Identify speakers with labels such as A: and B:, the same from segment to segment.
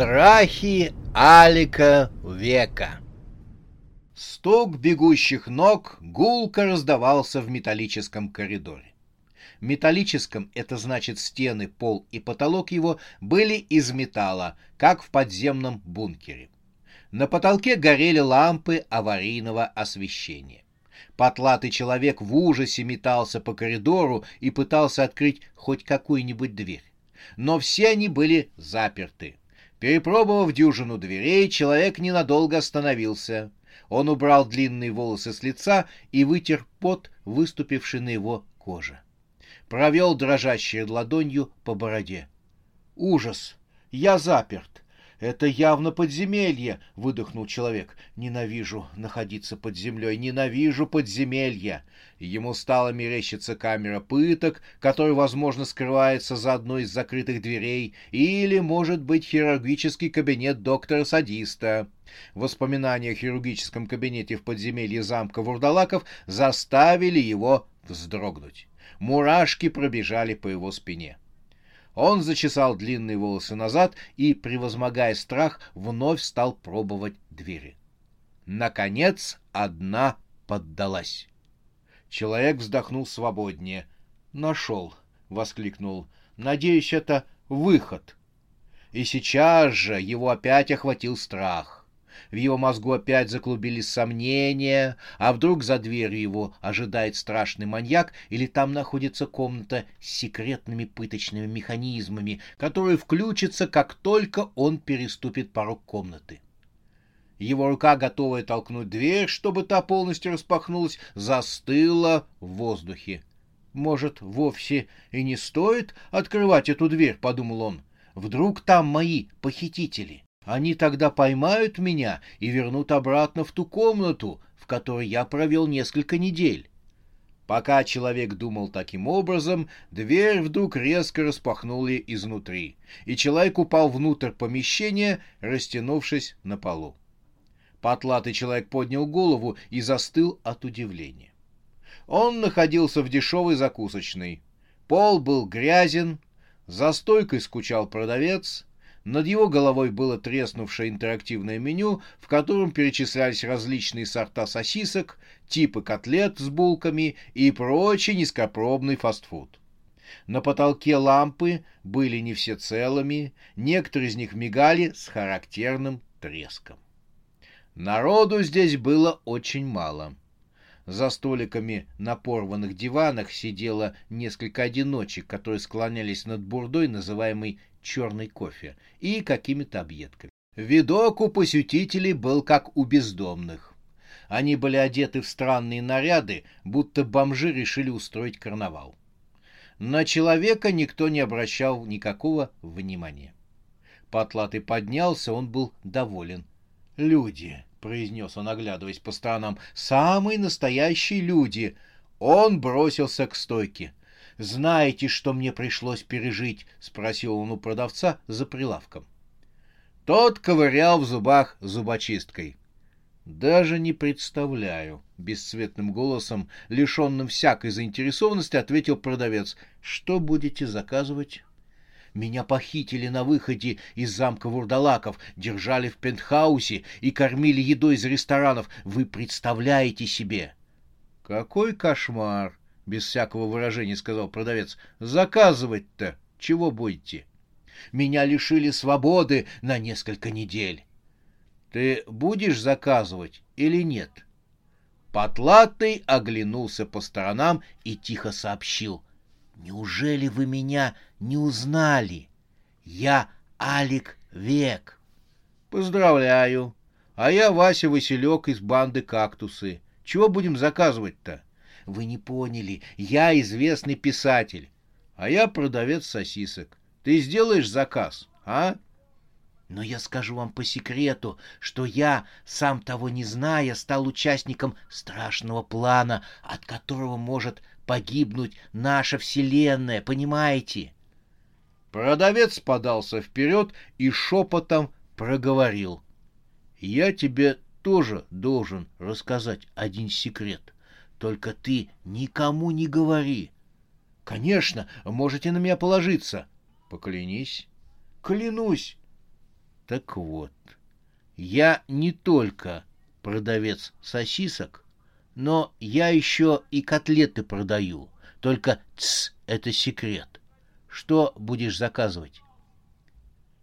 A: Страхи Алика века. Стук бегущих ног гулко раздавался в металлическом коридоре. Металлическом это значит стены, пол и потолок его были из металла, как в подземном бункере. На потолке горели лампы аварийного освещения. Потлатый человек в ужасе метался по коридору и пытался открыть хоть какую-нибудь дверь. Но все они были заперты. Перепробовав дюжину дверей, человек ненадолго остановился. Он убрал длинные волосы с лица и вытер пот, выступивший на его коже. Провел дрожащей ладонью по бороде. «Ужас! Я заперт! «Это явно подземелье!» — выдохнул человек. «Ненавижу находиться под землей, ненавижу подземелья!» Ему стала мерещиться камера пыток, которая, возможно, скрывается за одной из закрытых дверей, или, может быть, хирургический кабинет доктора-садиста. Воспоминания о хирургическом кабинете в подземелье замка Вурдалаков заставили его вздрогнуть. Мурашки пробежали по его спине. Он зачесал длинные волосы назад и, превозмогая страх, вновь стал пробовать двери. Наконец, одна поддалась. Человек вздохнул свободнее. «Нашел!» — воскликнул. «Надеюсь, это выход!» И сейчас же его опять охватил страх. В его мозгу опять заклубились сомнения, а вдруг за дверью его ожидает страшный маньяк, или там находится комната с секретными пыточными механизмами, которые включатся, как только он переступит порог комнаты. Его рука, готовая толкнуть дверь, чтобы та полностью распахнулась, застыла в воздухе. «Может, вовсе и не стоит открывать эту дверь?» — подумал он. «Вдруг там мои похитители?» Они тогда поймают меня и вернут обратно в ту комнату, в которой я провел несколько недель. Пока человек думал таким образом, дверь вдруг резко распахнули изнутри, и человек упал внутрь помещения, растянувшись на полу. Потлатый человек поднял голову и застыл от удивления. Он находился в дешевой закусочной. Пол был грязен, за стойкой скучал продавец — над его головой было треснувшее интерактивное меню, в котором перечислялись различные сорта сосисок, типы котлет с булками и прочий низкопробный фастфуд. На потолке лампы были не все целыми, некоторые из них мигали с характерным треском. Народу здесь было очень мало. За столиками на порванных диванах сидело несколько одиночек, которые склонялись над бурдой, называемой черный кофе и какими-то объедками. Видок у посетителей был как у бездомных. Они были одеты в странные наряды, будто бомжи решили устроить карнавал. На человека никто не обращал никакого внимания. Потлатый поднялся, он был доволен. «Люди», — произнес он, оглядываясь по сторонам, — «самые настоящие люди». Он бросился к стойке. «Знаете, что мне пришлось пережить?» — спросил он у продавца за прилавком. Тот ковырял в зубах зубочисткой. «Даже не представляю», — бесцветным голосом, лишенным всякой заинтересованности, ответил продавец. «Что будете заказывать?» Меня похитили на выходе из замка Вурдалаков, держали в пентхаусе и кормили едой из ресторанов. Вы представляете себе? Какой кошмар! без всякого выражения сказал продавец. Заказывать-то чего будете? Меня лишили свободы на несколько недель. Ты будешь заказывать или нет? Потлатый оглянулся по сторонам и тихо сообщил. Неужели вы меня не узнали? Я Алик Век. Поздравляю. А я Вася Василек из банды «Кактусы». Чего будем заказывать-то? вы не поняли. Я известный писатель, а я продавец сосисок. Ты сделаешь заказ, а? Но я скажу вам по секрету, что я, сам того не зная, стал участником страшного плана, от которого может погибнуть наша Вселенная, понимаете? Продавец подался вперед и шепотом проговорил. «Я тебе тоже должен рассказать один секрет. Только ты никому не говори». «Конечно, можете на меня положиться». «Поклянись». «Клянусь». Так вот, я не только продавец сосисок, но я еще и котлеты продаю. Только тс, это секрет. Что будешь заказывать?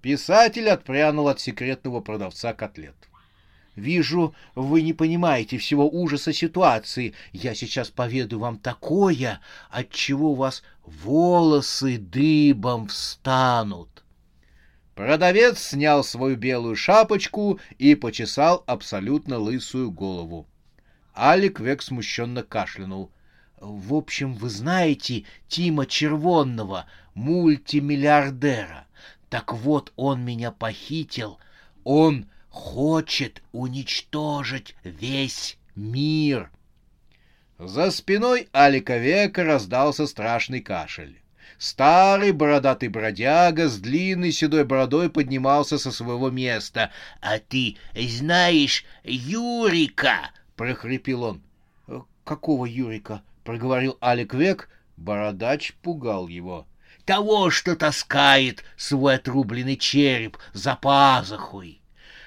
A: Писатель отпрянул от секретного продавца котлет. Вижу, вы не понимаете всего ужаса ситуации. Я сейчас поведу вам такое, от чего у вас волосы дыбом встанут. Продавец снял свою белую шапочку и почесал абсолютно лысую голову. Алик век смущенно кашлянул. В общем, вы знаете Тима Червонного, мультимиллиардера. Так вот, он меня похитил. Он хочет уничтожить весь мир. За спиной Алика Века раздался страшный кашель. Старый бородатый бродяга с длинной седой бородой поднимался со своего места. — А ты знаешь Юрика? — прохрипел он. «Э, — Какого Юрика? — проговорил Алик Век. Бородач пугал его. — Того, что таскает свой отрубленный череп за пазухой.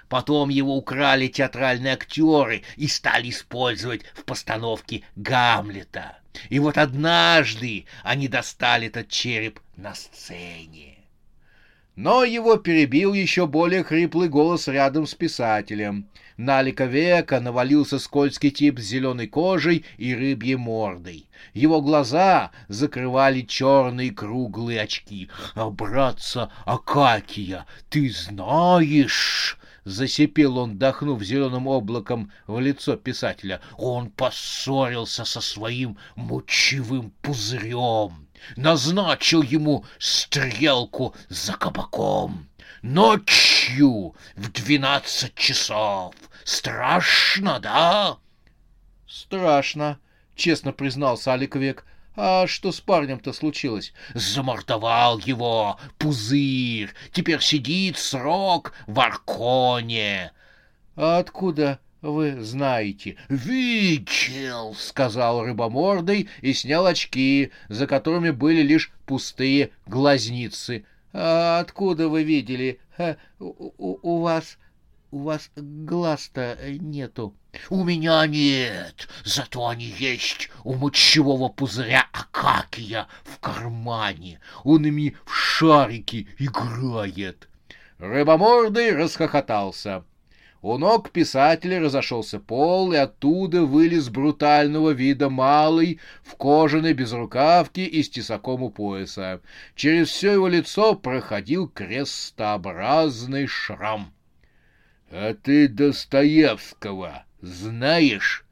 A: Потом его украли театральные актеры и стали использовать в постановке Гамлета. И вот однажды они достали этот череп на сцене. Но его перебил еще более хриплый голос рядом с писателем. На века навалился скользкий тип с зеленой кожей и рыбьей мордой. Его глаза закрывали черные круглые очки. «А, братца Акакия, ты знаешь...» — засипел он, дохнув зеленым облаком в лицо писателя. «Он поссорился со своим мочевым пузырем, назначил ему стрелку за кабаком. Ночью в двенадцать часов. Страшно, да?» «Страшно», — честно признался Аликовек. А что с парнем-то случилось? Замордовал его пузырь. Теперь сидит срок в Арконе. А откуда вы знаете? Видел, сказал рыбомордый и снял очки, за которыми были лишь пустые глазницы. А откуда вы видели? А, у, у вас у вас глаз-то нету. У меня нет, зато они есть у мочевого пузыря Акакия в кармане. Он ими в шарики играет. Рыбомордый расхохотался. У ног писателя разошелся пол, и оттуда вылез брутального вида малый в кожаной безрукавке и с тесаком у пояса. Через все его лицо проходил крестообразный шрам. А ты Достоевского знаешь?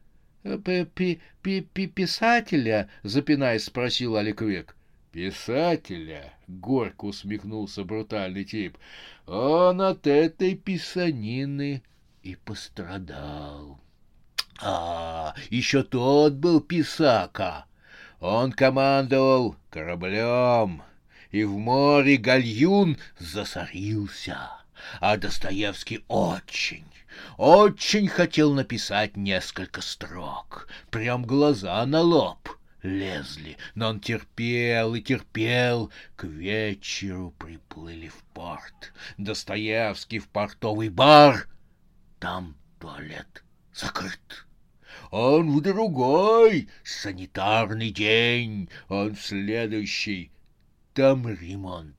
A: -п Писателя, запинаясь, спросил Аликвек. Писателя? Горько усмехнулся брутальный тип. Он от этой писанины и пострадал. А, еще тот был писака. Он командовал кораблем, и в море гальюн засорился а Достоевский очень, очень хотел написать несколько строк, прям глаза на лоб лезли, но он терпел и терпел. К вечеру приплыли в порт. Достоевский в портовый бар. Там туалет закрыт. Он в другой санитарный день, он в следующий. Там ремонт.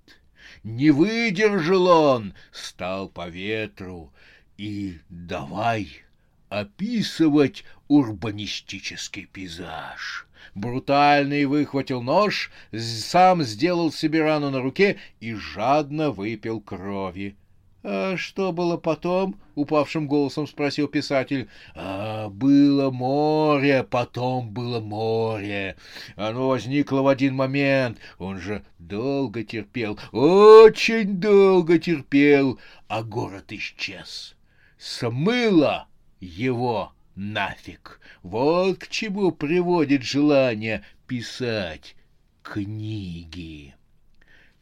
A: Не выдержал он, стал по ветру, и давай описывать урбанистический пейзаж. Брутальный выхватил нож, сам сделал себе рану на руке и жадно выпил крови. А что было потом? упавшим голосом спросил писатель. А было море, потом было море. Оно возникло в один момент. Он же долго терпел, очень долго терпел, а город исчез. Смыло его нафиг. Вот к чему приводит желание писать книги.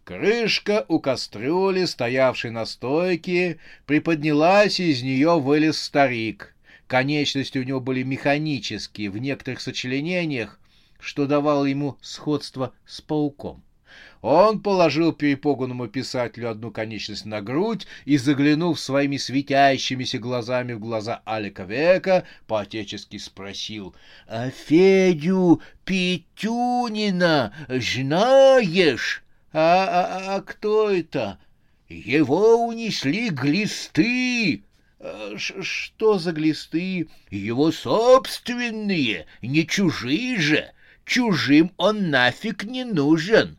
A: Крышка у кастрюли, стоявшей на стойке, приподнялась, и из нее вылез старик. Конечности у него были механические, в некоторых сочленениях, что давало ему сходство с пауком. Он положил перепуганному писателю одну конечность на грудь и, заглянув своими светящимися глазами в глаза Алика Века, по-отечески спросил, «А Федю Петюнина знаешь?» А, а, а кто это? Его унесли глисты. А, ш что за глисты? Его собственные, не чужие же. Чужим он нафиг не нужен.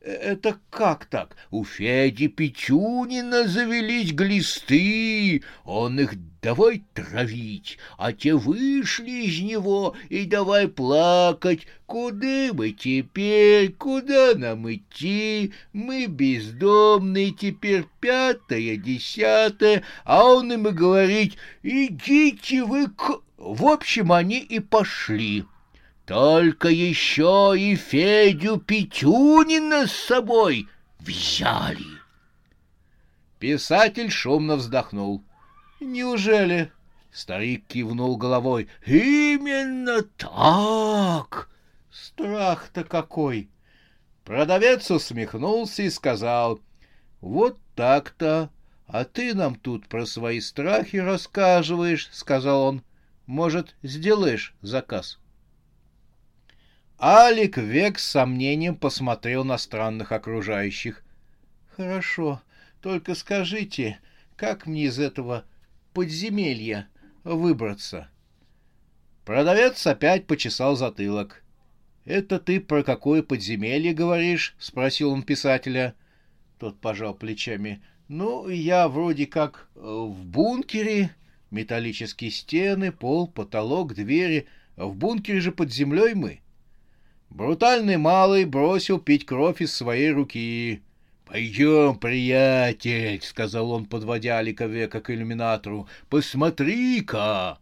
A: Это как так? У Феди Петюнина завелись глисты, он их давай травить, а те вышли из него и давай плакать. Куда мы теперь, куда нам идти? Мы бездомные теперь пятое, десятое, а он им и говорит, идите вы к... В общем, они и пошли. Только еще и Федю Петюнина с собой взяли. Писатель шумно вздохнул. «Неужели?» — старик кивнул головой. «Именно так!» «Страх-то какой!» Продавец усмехнулся и сказал. «Вот так-то. А ты нам тут про свои страхи рассказываешь», — сказал он. «Может, сделаешь заказ?» Алик век с сомнением посмотрел на странных окружающих. «Хорошо, только скажите, как мне из этого подземелья выбраться?» Продавец опять почесал затылок. «Это ты про какое подземелье говоришь?» — спросил он писателя. Тот пожал плечами. «Ну, я вроде как э, в бункере. Металлические стены, пол, потолок, двери. В бункере же под землей мы». Брутальный малый бросил пить кровь из своей руки. «Пойдем, приятель», — сказал он, подводя Алика века к иллюминатору, — «посмотри-ка».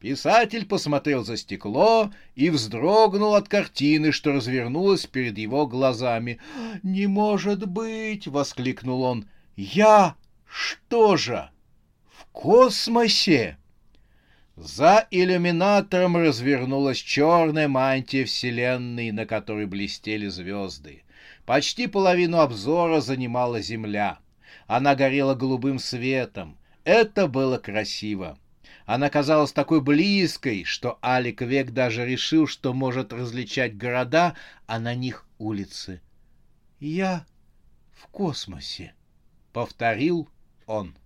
A: Писатель посмотрел за стекло и вздрогнул от картины, что развернулась перед его глазами. «Не может быть!» — воскликнул он. «Я что же, в космосе?» За иллюминатором развернулась черная мантия Вселенной, на которой блестели звезды. Почти половину обзора занимала Земля. Она горела голубым светом. Это было красиво. Она казалась такой близкой, что Алик Век даже решил, что может различать города, а на них улицы. «Я в космосе», — повторил он.